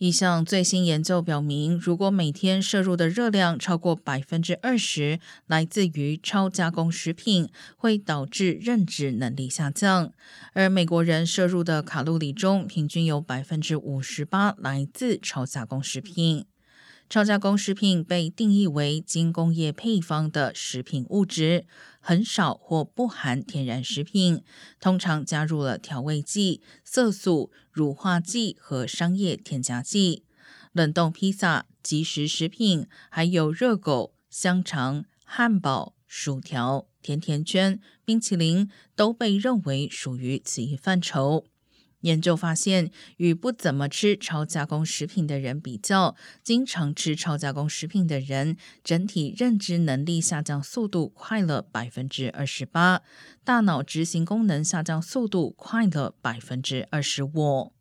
一项最新研究表明，如果每天摄入的热量超过百分之二十来自于超加工食品，会导致认知能力下降。而美国人摄入的卡路里中，平均有百分之五十八来自超加工食品。超加工食品被定义为精工业配方的食品物质，很少或不含天然食品，通常加入了调味剂、色素、乳化剂和商业添加剂。冷冻披萨、即食食品，还有热狗、香肠、汉堡、薯条、甜甜圈、冰淇淋，都被认为属于此一范畴。研究发现，与不怎么吃超加工食品的人比较，经常吃超加工食品的人，整体认知能力下降速度快了百分之二十八，大脑执行功能下降速度快了百分之二十五。